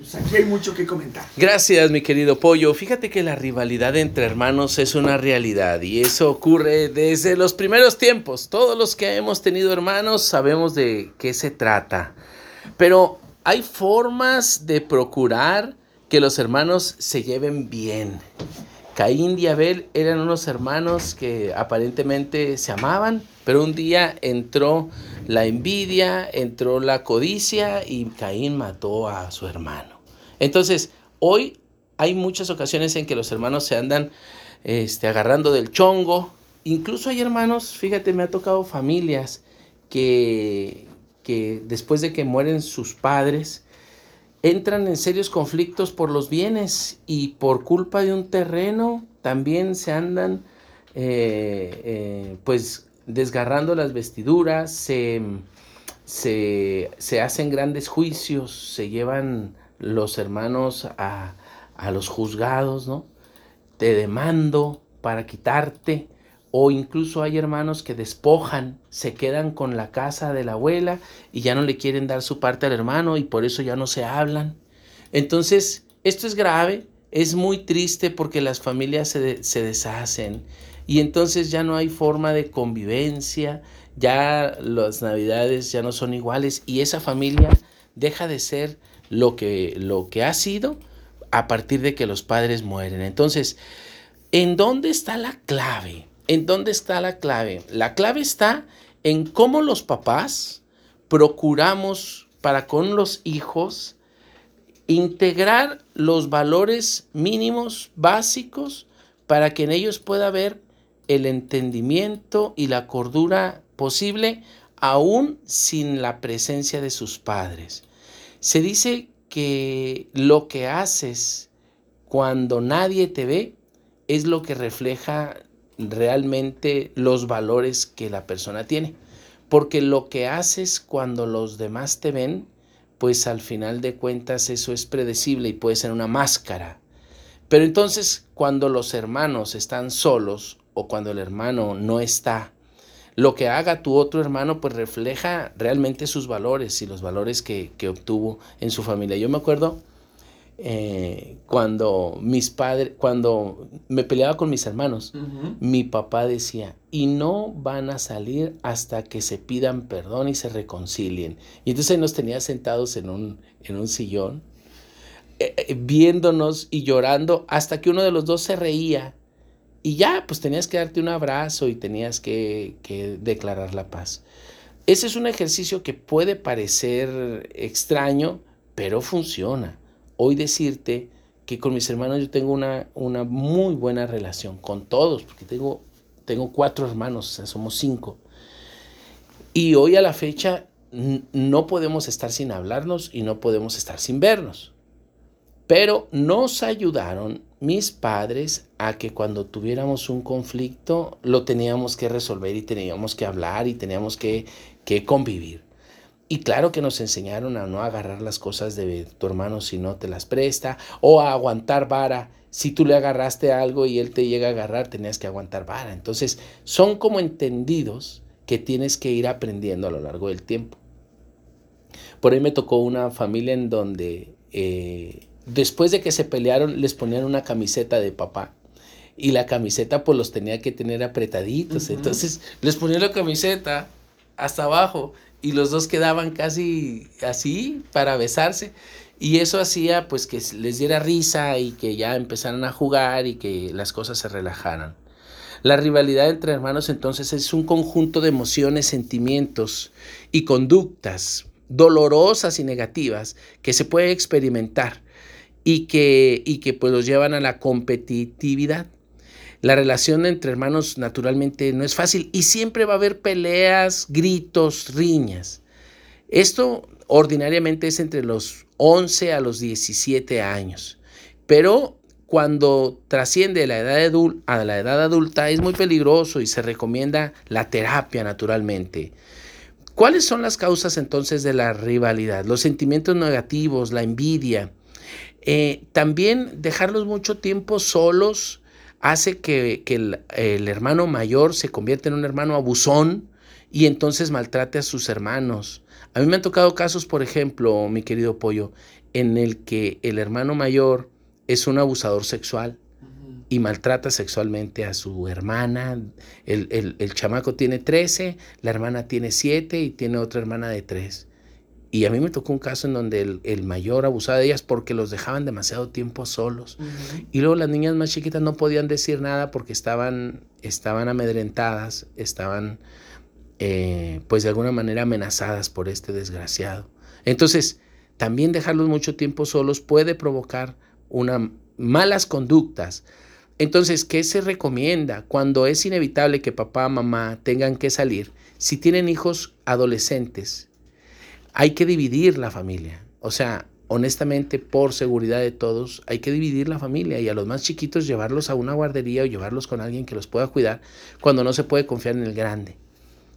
Aquí hay mucho que comentar. Gracias, mi querido Pollo. Fíjate que la rivalidad entre hermanos es una realidad y eso ocurre desde los primeros tiempos. Todos los que hemos tenido hermanos sabemos de qué se trata. Pero hay formas de procurar que los hermanos se lleven bien. Caín y Abel eran unos hermanos que aparentemente se amaban, pero un día entró la envidia, entró la codicia y Caín mató a su hermano. Entonces, hoy hay muchas ocasiones en que los hermanos se andan este, agarrando del chongo. Incluso hay hermanos, fíjate, me ha tocado familias que, que después de que mueren sus padres, entran en serios conflictos por los bienes y por culpa de un terreno también se andan eh, eh, pues desgarrando las vestiduras, se, se, hacen grandes juicios, se llevan los hermanos a, a los juzgados, ¿no? Te demando para quitarte. O incluso hay hermanos que despojan, se quedan con la casa de la abuela y ya no le quieren dar su parte al hermano y por eso ya no se hablan. Entonces, esto es grave, es muy triste porque las familias se, se deshacen y entonces ya no hay forma de convivencia, ya las navidades ya no son iguales y esa familia deja de ser lo que, lo que ha sido a partir de que los padres mueren. Entonces, ¿en dónde está la clave? ¿En dónde está la clave? La clave está en cómo los papás procuramos para con los hijos integrar los valores mínimos básicos para que en ellos pueda haber el entendimiento y la cordura posible aún sin la presencia de sus padres. Se dice que lo que haces cuando nadie te ve es lo que refleja realmente los valores que la persona tiene. Porque lo que haces cuando los demás te ven, pues al final de cuentas eso es predecible y puede ser una máscara. Pero entonces cuando los hermanos están solos o cuando el hermano no está, lo que haga tu otro hermano pues refleja realmente sus valores y los valores que, que obtuvo en su familia. Yo me acuerdo eh, cuando mis padres, cuando me peleaba con mis hermanos, mi papá decía, y no van a salir hasta que se pidan perdón y se reconcilien. Y entonces nos tenía sentados en un, en un sillón, eh, eh, viéndonos y llorando hasta que uno de los dos se reía. Y ya, pues tenías que darte un abrazo y tenías que, que declarar la paz. Ese es un ejercicio que puede parecer extraño, pero funciona hoy decirte que con mis hermanos yo tengo una, una muy buena relación, con todos, porque tengo, tengo cuatro hermanos, o somos cinco. Y hoy a la fecha no podemos estar sin hablarnos y no podemos estar sin vernos. Pero nos ayudaron mis padres a que cuando tuviéramos un conflicto lo teníamos que resolver y teníamos que hablar y teníamos que, que convivir. Y claro que nos enseñaron a no agarrar las cosas de tu hermano si no te las presta, o a aguantar vara. Si tú le agarraste algo y él te llega a agarrar, tenías que aguantar vara. Entonces, son como entendidos que tienes que ir aprendiendo a lo largo del tiempo. Por ahí me tocó una familia en donde eh, después de que se pelearon les ponían una camiseta de papá y la camiseta pues los tenía que tener apretaditos. Entonces les ponían la camiseta hasta abajo y los dos quedaban casi así para besarse y eso hacía pues que les diera risa y que ya empezaran a jugar y que las cosas se relajaran. La rivalidad entre hermanos entonces es un conjunto de emociones, sentimientos y conductas dolorosas y negativas que se puede experimentar y que, y que pues los llevan a la competitividad. La relación entre hermanos naturalmente no es fácil y siempre va a haber peleas, gritos, riñas. Esto ordinariamente es entre los 11 a los 17 años, pero cuando trasciende la edad a la edad adulta es muy peligroso y se recomienda la terapia naturalmente. ¿Cuáles son las causas entonces de la rivalidad? Los sentimientos negativos, la envidia. Eh, también dejarlos mucho tiempo solos hace que, el, hermano mayor se convierta en un hermano abusón y entonces maltrate a sus hermanos. A mí me han tocado casos, por ejemplo, mi querido Pollo, en el que el hermano mayor es un abusador sexual y maltrata sexualmente a su hermana. El, el, chamaco tiene 13, la hermana tiene 7 y tiene otra hermana de 3. Y a mí me tocó un caso en donde el, mayor abusaba de ellas porque los dejaban demasiado tiempo solos. Y luego las niñas más chiquitas no podían decir nada porque estaban, estaban amedrentadas, estaban eh, pues de alguna manera amenazadas por este desgraciado. Entonces, también dejarlos mucho tiempo solos puede provocar una, malas conductas. Entonces, ¿qué se recomienda cuando es inevitable que papá, mamá tengan que salir? Si tienen hijos adolescentes, hay que dividir la familia. O sea, honestamente, por seguridad de todos, hay que dividir la familia y a los más chiquitos llevarlos a una guardería o llevarlos con alguien que los pueda cuidar cuando no se puede confiar en el grande.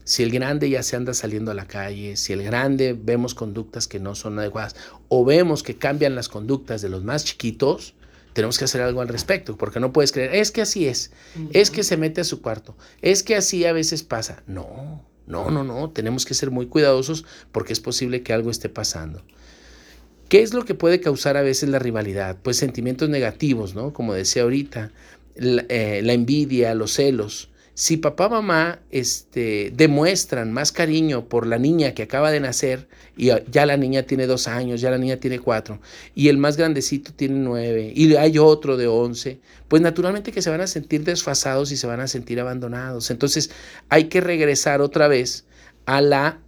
Si el grande ya se anda saliendo a la calle, si el grande vemos conductas que no son adecuadas o vemos que cambian las conductas de los más chiquitos, tenemos que hacer algo al respecto, porque no puedes creer, es que así es, es que se mete a su cuarto, es que así a veces pasa. No, no, no, no, tenemos que ser muy cuidadosos porque es posible que algo esté pasando. ¿Qué es lo que puede causar a veces la rivalidad? Pues sentimientos negativos, ¿no? Como decía ahorita, la, eh, la envidia, los celos, si papá mamá este, demuestran más cariño por la niña que acaba de nacer, y ya la niña tiene dos años, ya la niña tiene cuatro, y el más grandecito tiene nueve, y hay otro de once, pues naturalmente que se van a sentir desfasados y se van a sentir abandonados. Entonces hay que regresar otra vez a la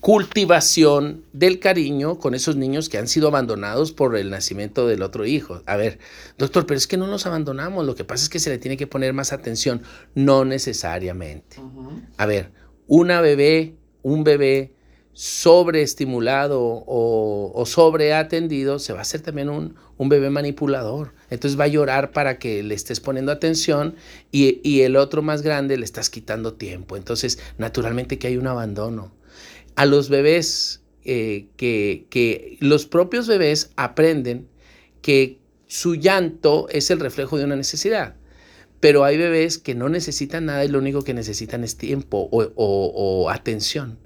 cultivación del cariño con esos niños que han sido abandonados por el nacimiento del otro hijo. A ver, doctor, pero es que no nos abandonamos, lo que pasa es que se le tiene que poner más atención, no necesariamente. A ver, una bebé, un bebé sobreestimulado o, o sobreatendido, se va a hacer también un, un, bebé manipulador. Entonces va a llorar para que le estés poniendo atención y, y el otro más grande le estás quitando tiempo. Entonces, naturalmente que hay un abandono a los bebés, eh, que, los propios bebés aprenden que su llanto es el reflejo de una necesidad. Pero hay bebés que no necesitan nada y lo único que necesitan es tiempo o, atención.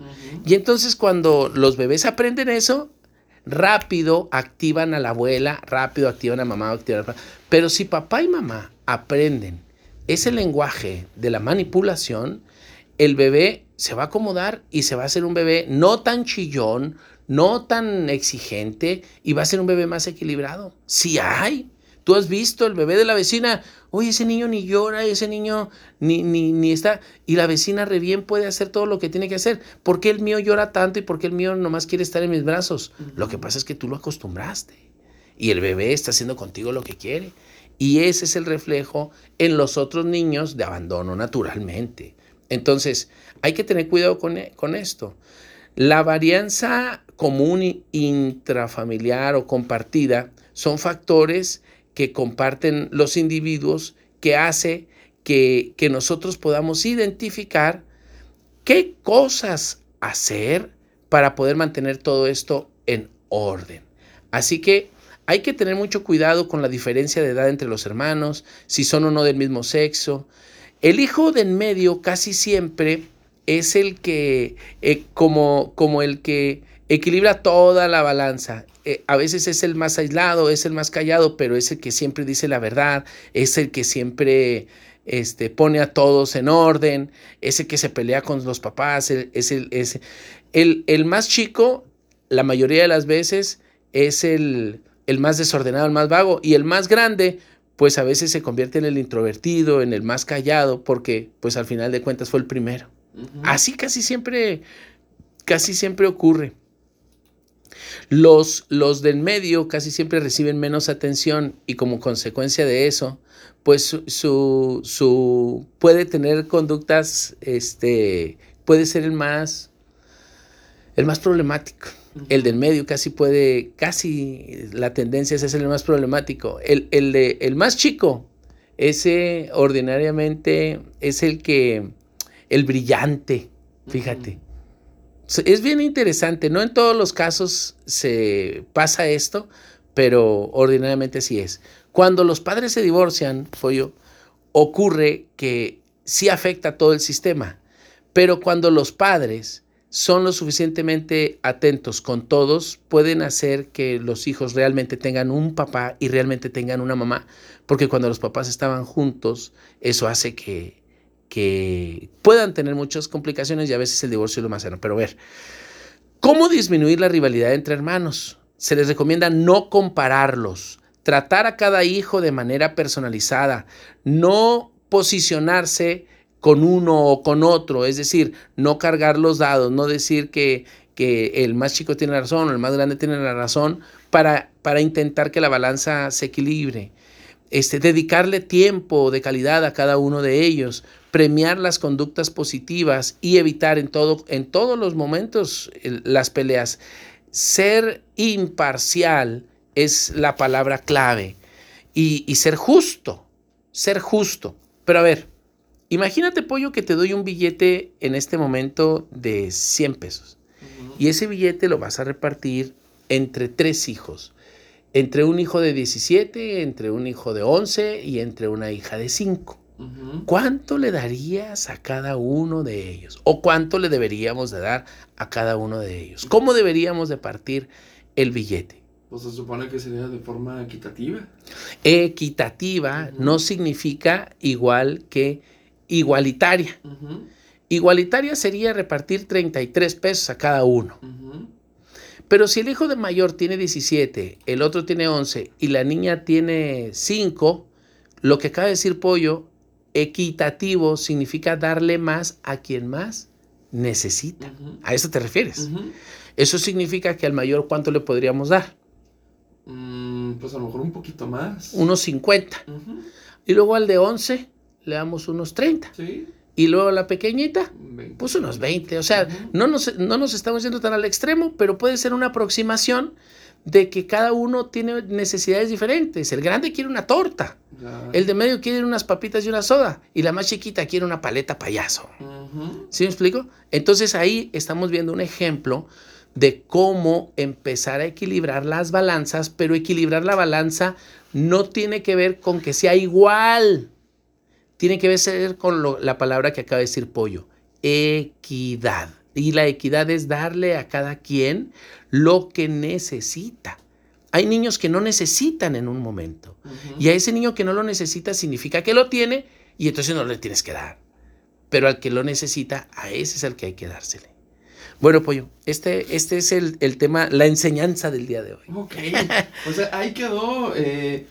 Y entonces cuando los bebés aprenden eso, rápido activan a la abuela, rápido activan a mamá, activan a papá. Pero si papá y mamá aprenden ese lenguaje de la manipulación, el bebé se va a acomodar y se va a hacer un bebé no tan chillón, no tan exigente y va a ser un bebé más equilibrado. Si hay. Tú has visto el bebé de la vecina, oye, ese niño ni llora, ese niño ni, ni, ni está, y la vecina re bien puede hacer todo lo que tiene que hacer. ¿Por qué el mío llora tanto y por qué el mío nomás quiere estar en mis brazos? Lo que pasa es que tú lo acostumbraste y el bebé está haciendo contigo lo que quiere. Y ese es el reflejo en los otros niños de abandono naturalmente. Entonces, hay que tener cuidado con, e, esto. La varianza común intrafamiliar o compartida son factores que comparten los individuos que hace que nosotros podamos identificar qué cosas hacer para poder mantener todo esto en orden. Así que hay que tener mucho cuidado con la diferencia de edad entre los hermanos, si son o no del mismo sexo, el hijo de en medio casi siempre es el que, eh, como, como el que equilibra toda la balanza. Eh, a veces es el más aislado, es el más callado, pero es el que siempre dice la verdad, es el que siempre este, pone a todos en orden, es el que se pelea con los papás, es, el, es el, el, más chico, la mayoría de las veces, es el, el más desordenado, el más vago, y el más grande, pues a veces se convierte en el introvertido, en el más callado, porque pues al final de cuentas fue el primero. Así casi siempre, casi siempre ocurre. Los, los del medio casi siempre reciben menos atención y como consecuencia de eso, pues su, su, puede tener conductas, este, puede ser el más, el más problemático. El del medio casi puede, casi la tendencia es el más problemático. El, el, de, el más chico, ese ordinariamente es el que, el brillante, fíjate. Es bien interesante, no en todos los casos se pasa esto, pero ordinariamente así es. Cuando los padres se divorcian, Follo, ocurre que sí afecta a todo el sistema, pero cuando los padres son lo suficientemente atentos con todos, pueden hacer que los hijos realmente tengan un papá y realmente tengan una mamá, porque cuando los papás estaban juntos, eso hace que, que puedan tener muchas complicaciones y a veces el divorcio es lo más sano. Pero a ver, ¿cómo disminuir la rivalidad entre hermanos? Se les recomienda no compararlos, tratar a cada hijo de manera personalizada, no posicionarse con uno o con otro, es decir, no cargar los dados, no decir que, que el más chico tiene la razón o el más grande tiene la razón para, para intentar que la balanza se equilibre. Este, dedicarle tiempo de calidad a cada uno de ellos, premiar las conductas positivas y evitar en, todo, en todos los momentos las peleas. Ser imparcial es la palabra clave y, y ser justo, ser justo. Pero a ver, Imagínate, pollo, que te doy un billete en este momento de 100 pesos. Y ese billete lo vas a repartir entre tres hijos. Entre un hijo de 17, entre un hijo de 11 y entre una hija de 5. ¿Cuánto le darías a cada uno de ellos? ¿O cuánto le deberíamos de dar a cada uno de ellos? ¿Cómo deberíamos de partir el billete? Pues se supone que sería de forma equitativa. Equitativa no significa igual que igualitaria. Igualitaria sería repartir 33 pesos a cada uno. Pero si el hijo de mayor tiene 17, el otro tiene 11 y la niña tiene 5, lo que acaba de decir Pollo, equitativo significa darle más a quien más necesita. ¿A eso te refieres? Eso significa que al mayor, ¿cuánto le podríamos dar? Mm, pues a lo mejor un poquito más. Unos 50. Y luego al de 11, le damos unos 30. Y luego la pequeñita, pues unos 20. O sea, no, nos, no nos estamos yendo tan al extremo, pero puede ser una aproximación de que cada uno tiene necesidades diferentes. El grande quiere una torta, el de medio quiere unas papitas y una soda, y la más chiquita quiere una paleta payaso. ¿Sí me explico? Entonces ahí estamos viendo un ejemplo de cómo empezar a equilibrar las balanzas, pero equilibrar la balanza no tiene que ver con que sea igual tiene que ver con la palabra que acaba de decir Pollo, equidad. Y la equidad es darle a cada quien lo que necesita. Hay niños que no necesitan en un momento. Y a ese niño que no lo necesita significa que lo tiene y entonces no le tienes que dar. Pero al que lo necesita, a ese es el que hay que dársele. Bueno, Pollo, este, este es el, tema, la enseñanza del día de hoy. Ok. O sea, ahí quedó eh,